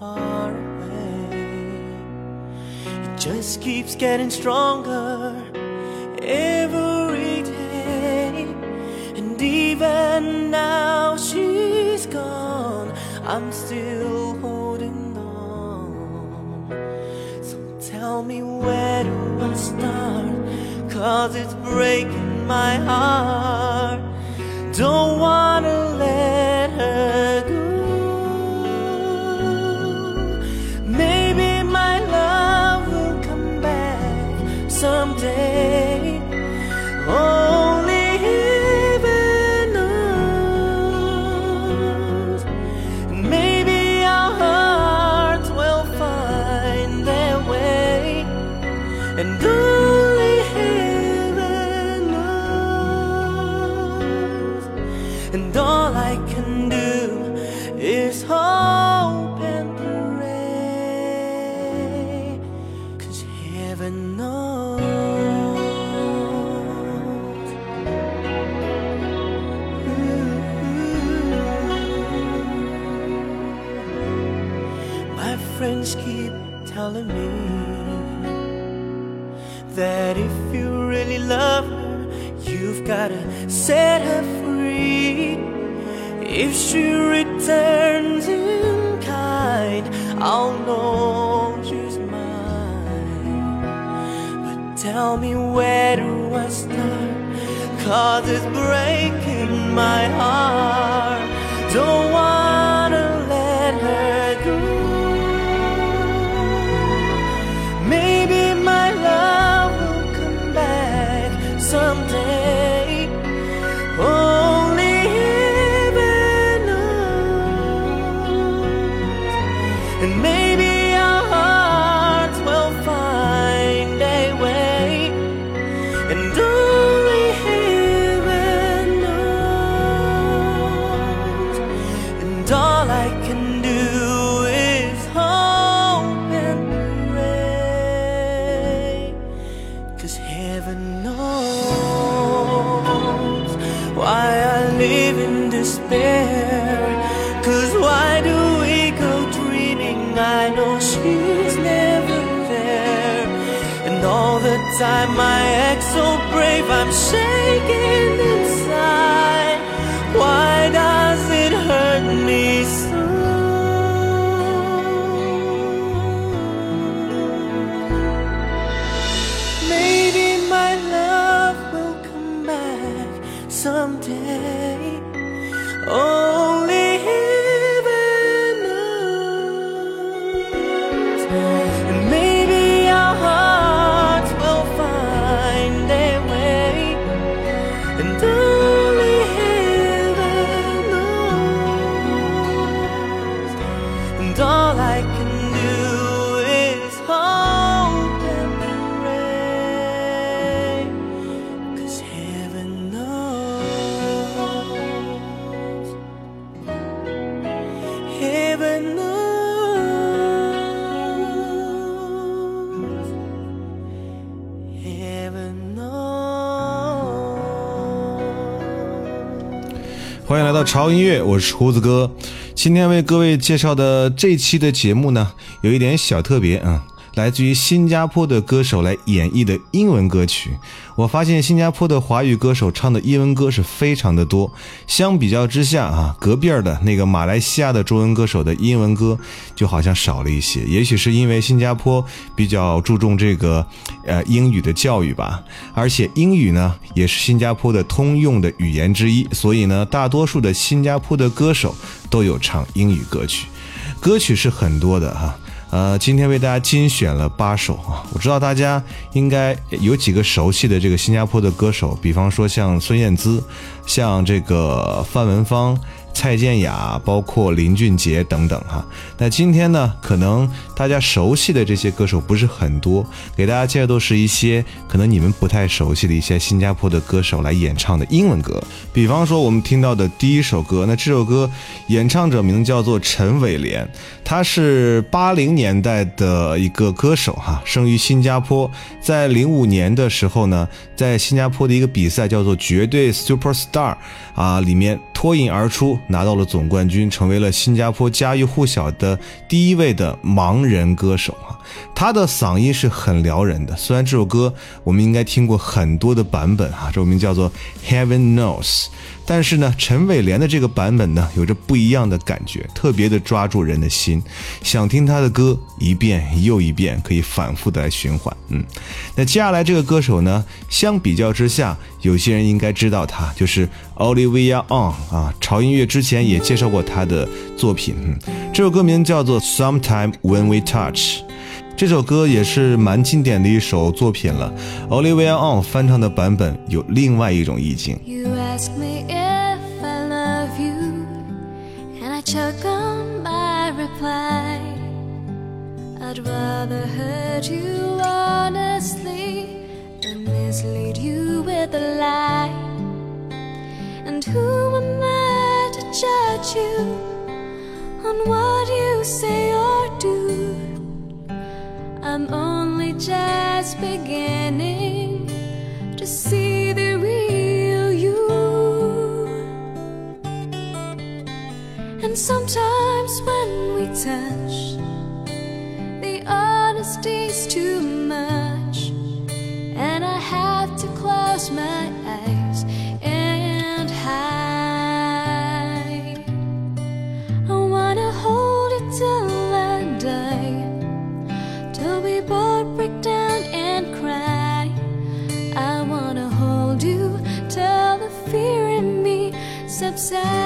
Far away It just keeps getting stronger every day. And even now she's gone, I'm still holding on. So tell me where do I start? Cause it's breaking my heart. Don't wanna friends keep telling me that if you really love her, you've gotta set her free. If she returns in kind, I'll know she's mine. But tell me where do I start? Cause it's breaking my heart. inside my ex so brave I'm shaking. 潮音乐，我是胡子哥。今天为各位介绍的这期的节目呢，有一点小特别啊。来自于新加坡的歌手来演绎的英文歌曲，我发现新加坡的华语歌手唱的英文歌是非常的多。相比较之下啊，隔壁儿的那个马来西亚的中文歌手的英文歌就好像少了一些。也许是因为新加坡比较注重这个呃英语的教育吧，而且英语呢也是新加坡的通用的语言之一，所以呢，大多数的新加坡的歌手都有唱英语歌曲，歌曲是很多的哈。呃，今天为大家精选了八首啊，我知道大家应该有几个熟悉的这个新加坡的歌手，比方说像孙燕姿，像这个范文芳。蔡健雅，包括林俊杰等等哈。那今天呢，可能大家熟悉的这些歌手不是很多，给大家介绍都是一些可能你们不太熟悉的一些新加坡的歌手来演唱的英文歌。比方说我们听到的第一首歌，那这首歌演唱者名叫做陈伟廉，他是八零年代的一个歌手哈，生于新加坡，在零五年的时候呢，在新加坡的一个比赛叫做绝对 Super Star 啊里面脱颖而出。拿到了总冠军，成为了新加坡家喻户晓的第一位的盲人歌手啊！他的嗓音是很撩人的。虽然这首歌我们应该听过很多的版本啊，这首名叫做《Heaven Knows》。但是呢，陈伟廉的这个版本呢，有着不一样的感觉，特别的抓住人的心，想听他的歌一遍又一遍，可以反复的来循环。嗯，那接下来这个歌手呢，相比较之下，有些人应该知道他，就是 Olivia On 啊。潮音乐之前也介绍过他的作品，这首歌名叫做《Sometime When We Touch》。这首歌也是蛮经典的一首作品了。Olivia On 翻唱的版本有另外一种意境。You ask me if I love you, and I choke on my reply. I'd rather hurt you honestly than mislead you with a lie. And who am I to judge you on what you say or do? I'm only just beginning to see the real you. And sometimes when we touch, the honesty's too much, and I have to close my sad.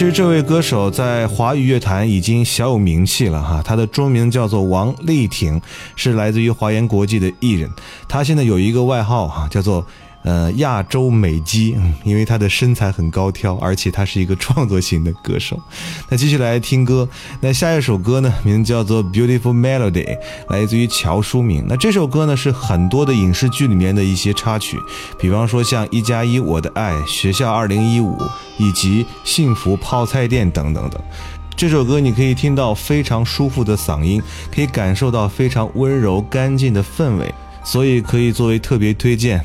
其实这位歌手在华语乐坛已经小有名气了哈，他的中名叫做王丽婷，是来自于华研国际的艺人。他现在有一个外号哈，叫做呃亚洲美肌，嗯，因为她的身材很高挑，而且她是一个创作型的歌手。那继续来听歌，那下一首歌呢，名字叫做《Beautiful Melody》，来自于乔书明。那这首歌呢，是很多的影视剧里面的一些插曲，比方说像《一加一我的爱》、《学校二零一五》以及《幸福泡菜店》等等等。这首歌你可以听到非常舒服的嗓音，可以感受到非常温柔干净的氛围，所以可以作为特别推荐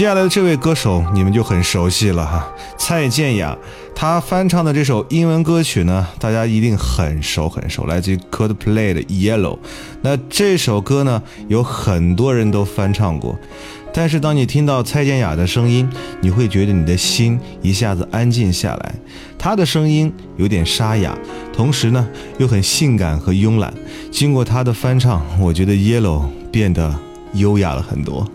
接下来的这位歌手你们就很熟悉了哈，蔡健雅，她翻唱的这首英文歌曲呢，大家一定很熟很熟，来自于 Coldplay 的 Yellow。那这首歌呢，有很多人都翻唱过，但是当你听到蔡健雅的声音，你会觉得你的心一下子安静下来。她的声音有点沙哑，同时呢又很性感和慵懒。经过她的翻唱，我觉得 Yellow 变得优雅了很多。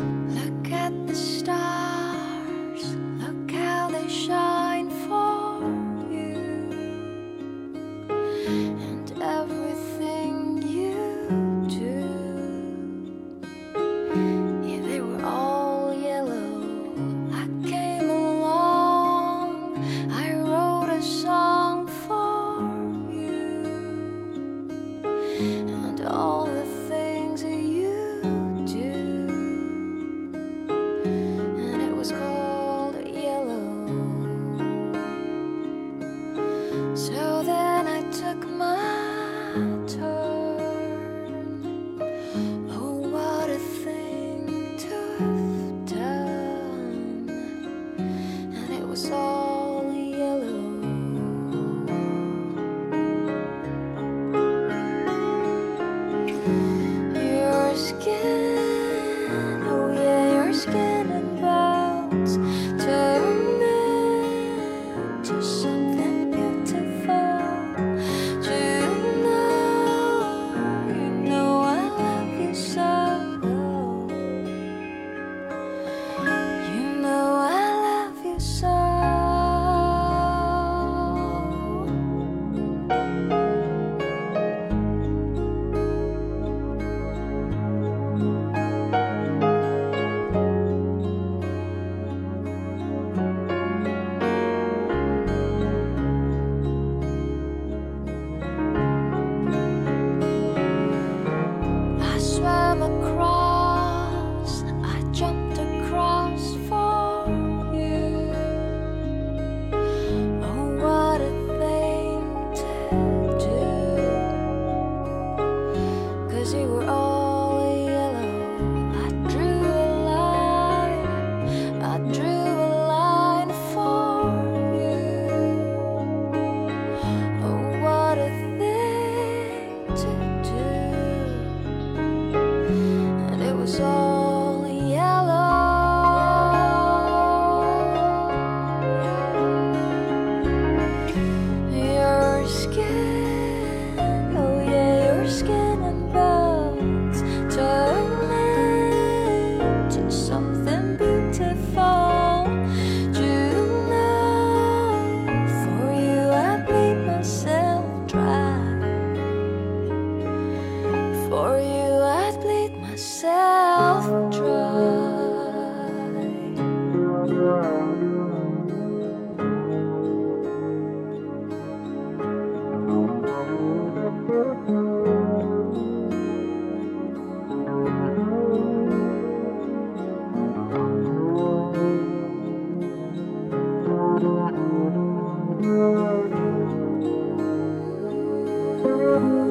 二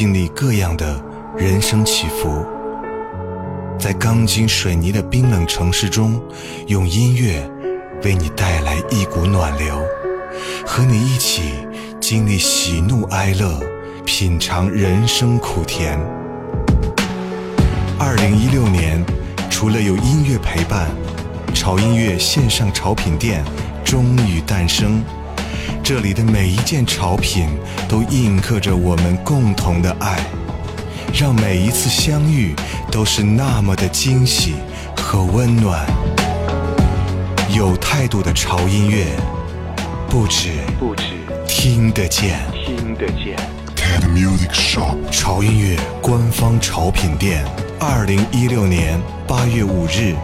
经历各样的人生起伏，在钢筋水泥的冰冷城市中，用音乐为你带来一股暖流，和你一起经历喜怒哀乐，品尝人生苦甜。二零一六年，除了有音乐陪伴，潮音乐线上潮品店终于诞生。这里的每一件潮品都印刻着我们共同的爱，让每一次相遇都是那么的惊喜和温暖。有态度的潮音乐，不止不止听得见。听得见。TED Music Shop 潮音乐官方潮品店，二零一六年八月五日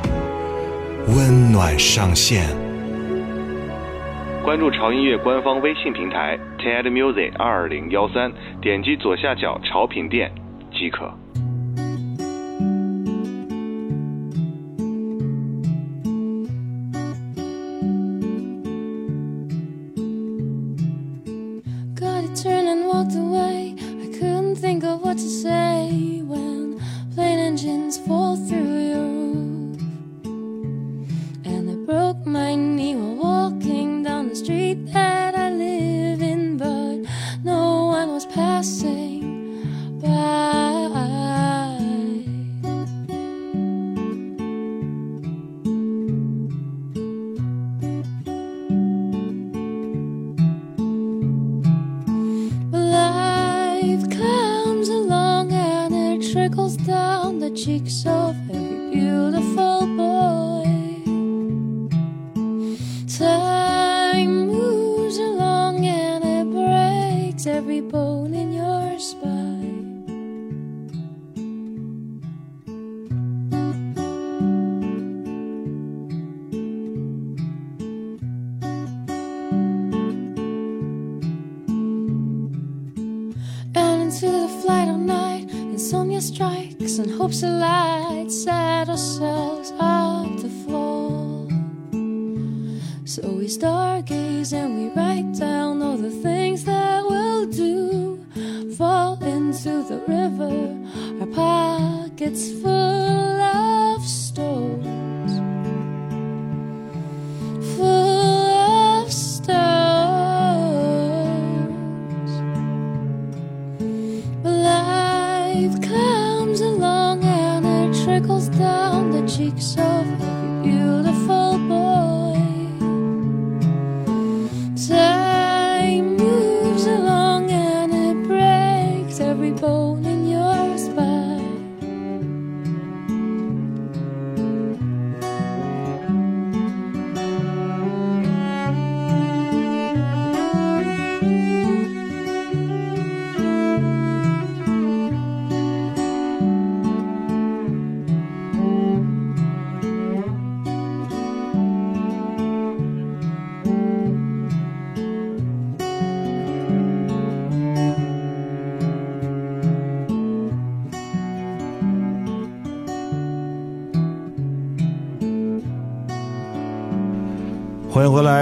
温暖上线。关注潮音乐官方微信平台 TED Music 二零幺三，点击左下角潮品店即可。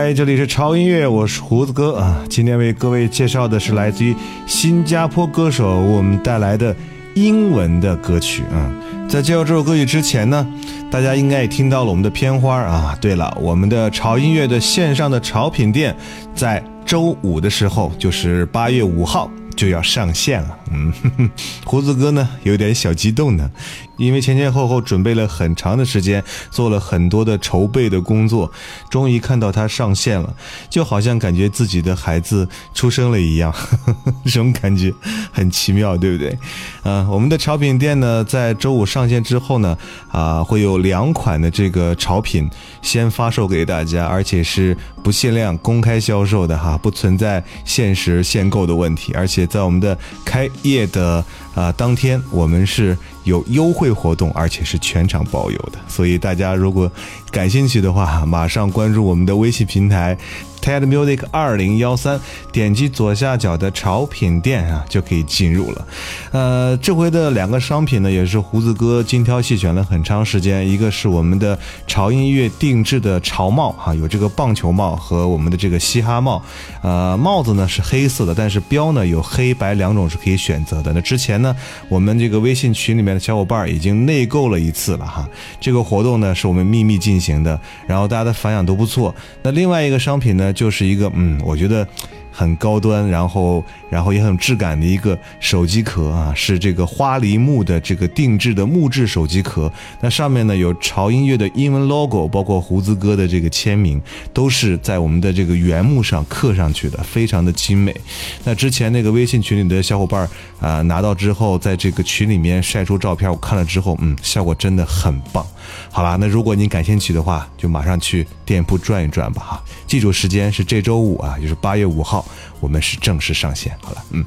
嗨，这里是潮音乐，我是胡子哥啊。今天为各位介绍的是来自于新加坡歌手我们带来的英文的歌曲啊。在介绍这首歌曲之前呢，大家应该也听到了我们的片花啊。对了，我们的潮音乐的线上的潮品店在周五的时候，就是八月五号。就要上线了，嗯，胡子哥呢有点小激动呢，因为前前后后准备了很长的时间，做了很多的筹备的工作，终于看到它上线了，就好像感觉自己的孩子出生了一样，呵 呵这种感觉很奇妙，对不对？啊，我们的潮品店呢，在周五上线之后呢，啊，会有两款的这个潮品先发售给大家，而且是不限量公开销售的哈，不存在限时限购的问题，而且在我们的开业的啊当天，我们是有优惠活动，而且是全场包邮的，所以大家如果感兴趣的话，马上关注我们的微信平台。TED Music 二零幺三，点击左下角的潮品店啊，就可以进入了。呃，这回的两个商品呢，也是胡子哥精挑细选了很长时间。一个是我们的潮音乐定制的潮帽哈、有这个棒球帽和我们的这个嘻哈帽。呃，帽子呢是黑色的，但是标呢有黑白两种是可以选择的。那之前呢，我们这个微信群里面的小伙伴已经内购了一次了哈。这个活动呢是我们秘密进行的，然后大家的反响都不错。那另外一个商品呢？就是一个嗯，我觉得。很高端，然后然后也很有质感的一个手机壳啊，是这个花梨木的这个定制的木质手机壳。那上面呢有潮音乐的英文 logo，包括胡子哥的这个签名，都是在我们的这个原木上刻上去的，非常的精美。那之前那个微信群里的小伙伴啊拿到之后，在这个群里面晒出照片，我看了之后，嗯，效果真的很棒。好啦，那如果您感兴趣的话，就马上去店铺转一转吧哈。记住时间是这周五啊，就是八月五号，我们是正式上线。好了，嗯，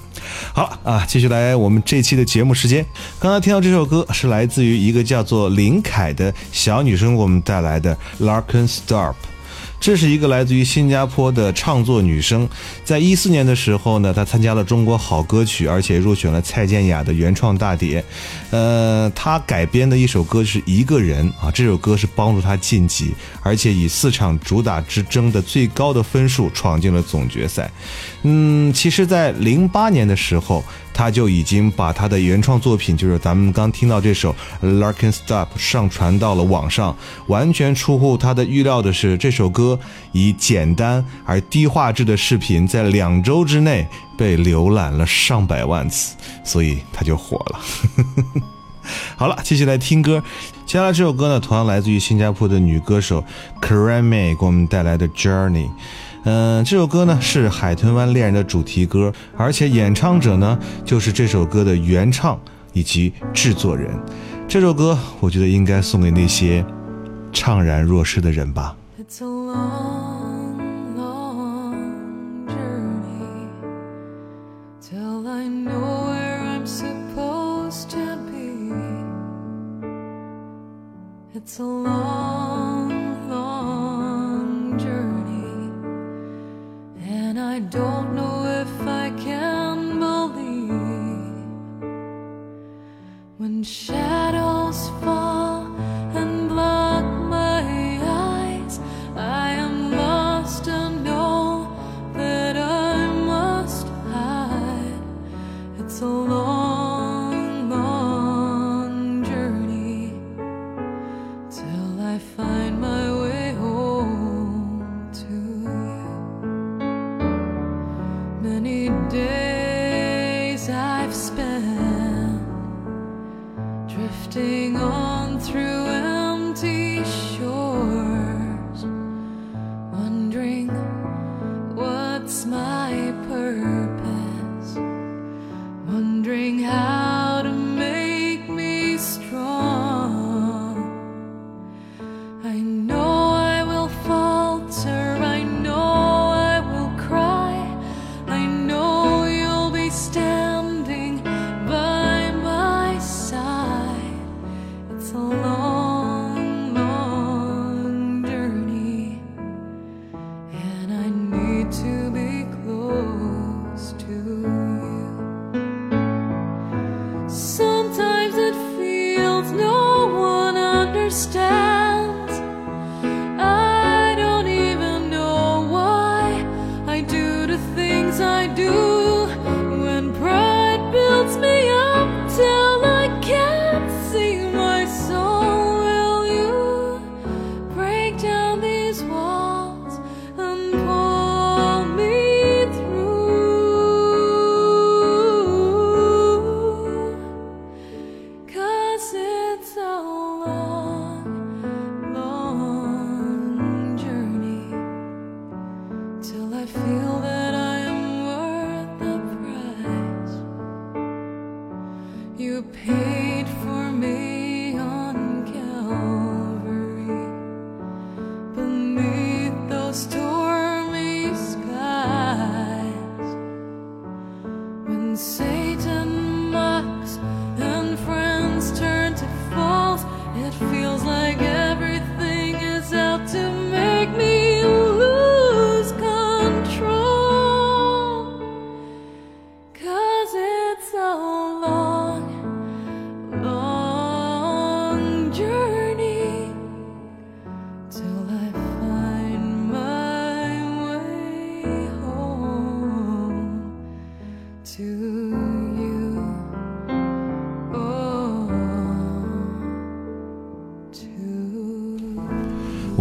好了啊，继续来我们这期的节目时间。刚才听到这首歌是来自于一个叫做林凯的小女生，我们带来的《Larkin Stop》。这是一个来自于新加坡的唱作女生，在一四年的时候呢，她参加了中国好歌曲，而且入选了蔡健雅的原创大碟。呃，她改编的一首歌是一个人啊，这首歌是帮助她晋级，而且以四场主打之争的最高的分数闯进了总决赛。嗯，其实，在零八年的时候。他就已经把他的原创作品，就是咱们刚听到这首《Larkin Stop》上传到了网上。完全出乎他的预料的是，这首歌以简单而低画质的视频，在两周之内被浏览了上百万次，所以他就火了。好了，继续来听歌。接下来这首歌呢，同样来自于新加坡的女歌手 karem 给我们带来的《Journey》。嗯，这首歌呢是《海豚湾恋人》的主题歌，而且演唱者呢就是这首歌的原唱以及制作人。这首歌我觉得应该送给那些怅然若失的人吧。哦 drifting on through.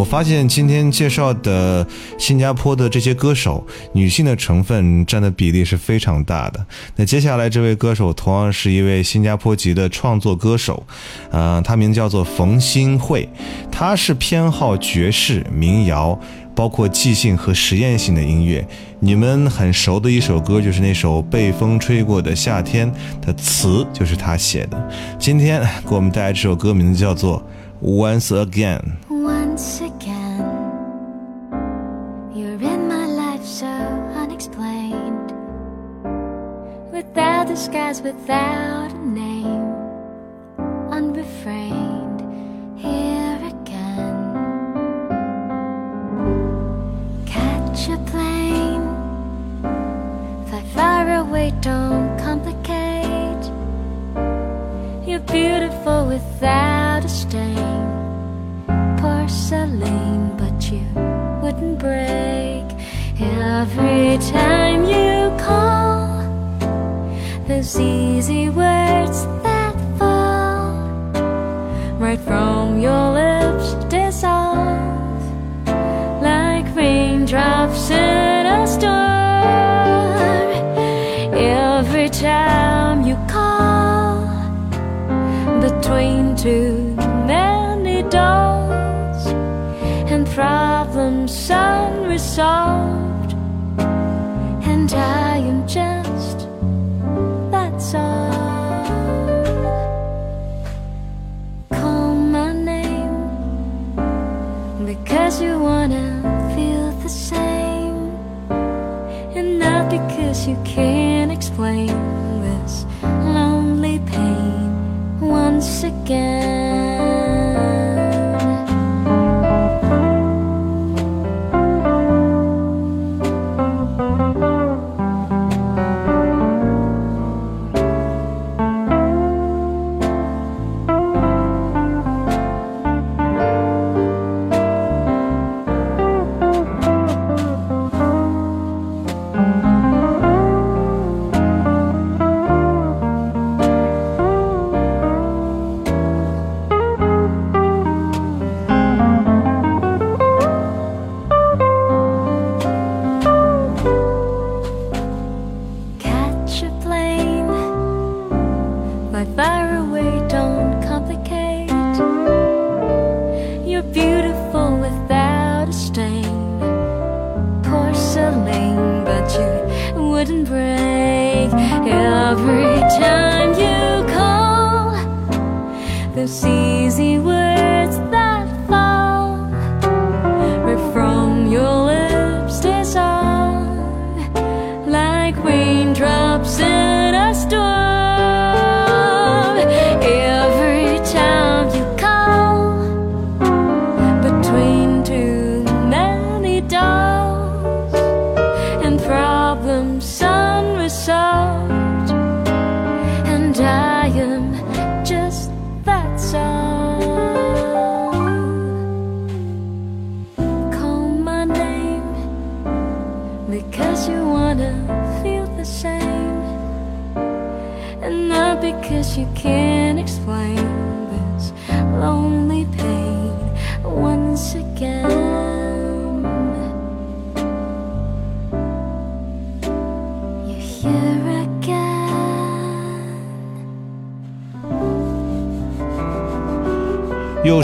发现今天介绍的新加坡的这些歌手，女性的成分占的比例是非常大的。那接下来这位歌手同样是一位新加坡籍的创作歌手，呃，他名叫做冯新慧，他是偏好爵士、民谣，包括即兴和实验性的音乐。你们很熟的一首歌就是那首《被风吹过的夏天》的词就是他写的。今天给我们带来这首歌，名字叫做《Once Again》。Disguise, without a name, unrefrained, here again. Catch a plane, fly far away, don't complicate. You're beautiful without a stain porcelain, but you wouldn't break every time you. Those easy words that fall right from your lips dissolve like raindrops in a storm. Every time you call between two many doors and problems unresolved, you wanna feel the same, and not because you can't explain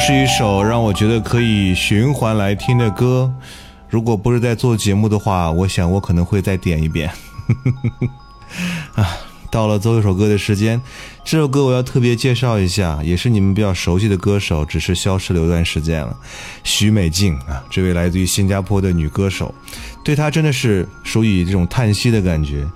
是一首让我觉得可以循环来听的歌。如果不是在做节目的话，我想我可能会再点一遍。啊，到了奏一首歌的时间，这首歌我要特别介绍一下，也是你们比较熟悉的歌手，只是消失了一段时间了。许美静啊，这位来自于新加坡的女歌手，对她真的是属于这种叹息的感觉。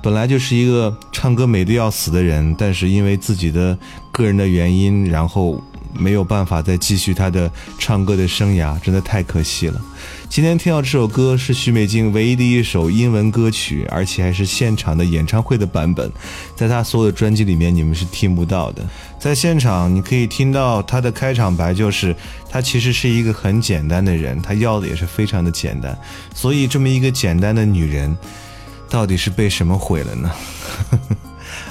本来就是一个唱歌美得要死的人，但是因为自己的个人的原因，然后没有办法再继续他的唱歌的生涯，真的太可惜了。今天听到这首歌是许美静唯一的一首英文歌曲，而且还是现场的演唱会的版本，在她所有的专辑里面你们是听不到的。在现场你可以听到她的开场白，就是她其实是一个很简单的人，她要的也是非常的简单，所以这么一个简单的女人。到底是被什么毁了呢？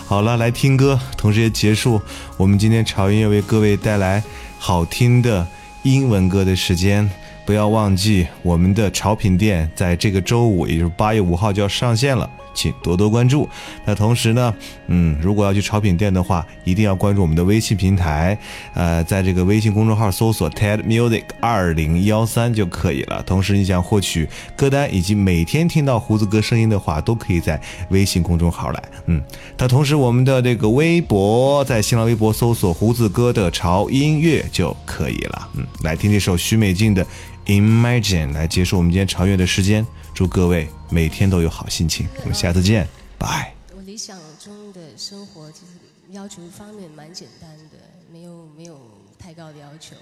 好了，来听歌，同时也结束我们今天潮音乐为各位带来好听的英文歌的时间。不要忘记我们的潮品店在这个周五，也就是八月五号就要上线了。请多多关注。那同时呢，嗯，如果要去潮品店的话，一定要关注我们的微信平台，呃，在这个微信公众号搜索 TED Music 二零幺三就可以了。同时，你想获取歌单以及每天听到胡子哥声音的话，都可以在微信公众号来。嗯，那同时我们的这个微博，在新浪微博搜索胡子哥的潮音乐就可以了。嗯，来听这首许美静的 Imagine 来结束我们今天潮乐的时间。祝各位每天都有好心情，我们下次见，拜。我理想中的生活其实要求方面蛮简单的，没有没有太高的要求。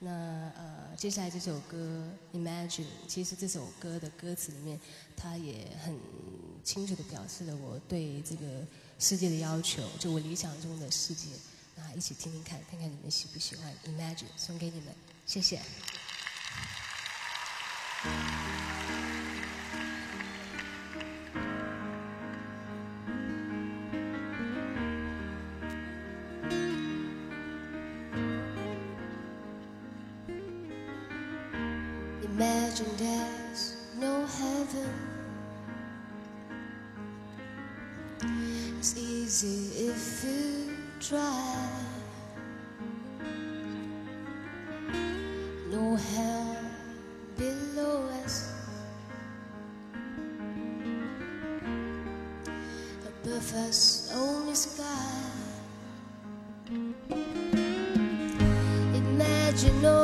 那呃，接下来这首歌《Imagine》，其实这首歌的歌词里面，它也很清楚的表示了我对这个世界的要求，就我理想中的世界。那一起听听看，看看你们喜不喜欢《Imagine》，送给你们，谢谢。Imagine there's no heaven. It's easy if you try. of a snowy sky. Imagine all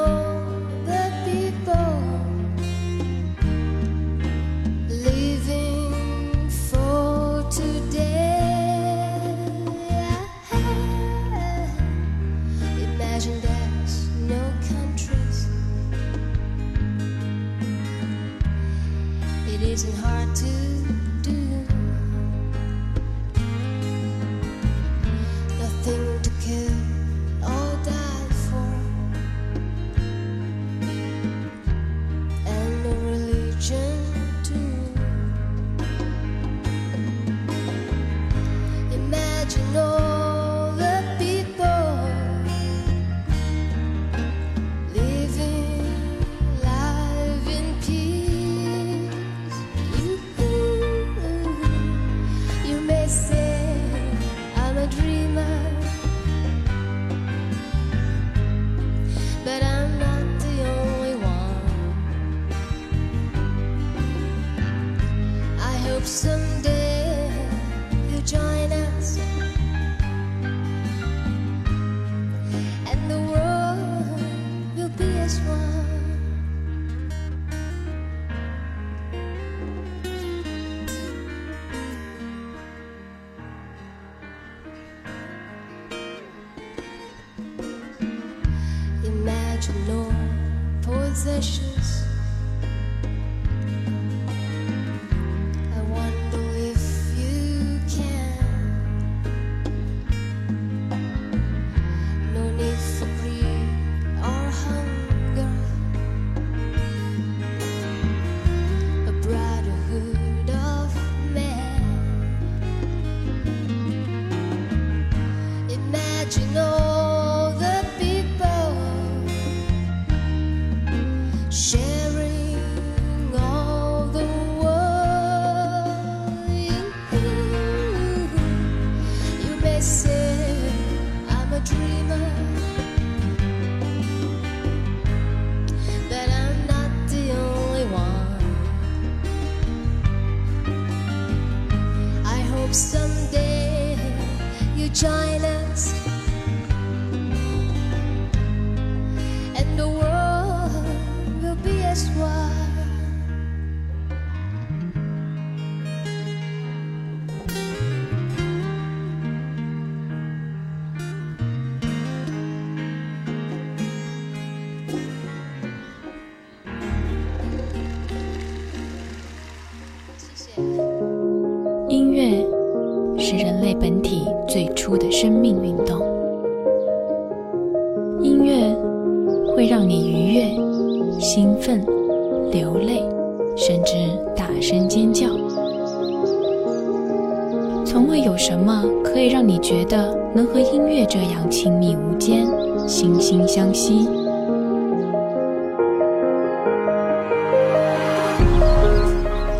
觉得能和音乐这样亲密无间惺惺相惜。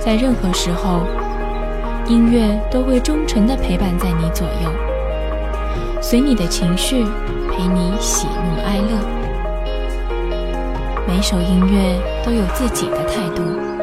在任何时候音乐都会忠诚的陪伴在你左右随你的情绪陪你喜怒哀乐。每首音乐都有自己的态度。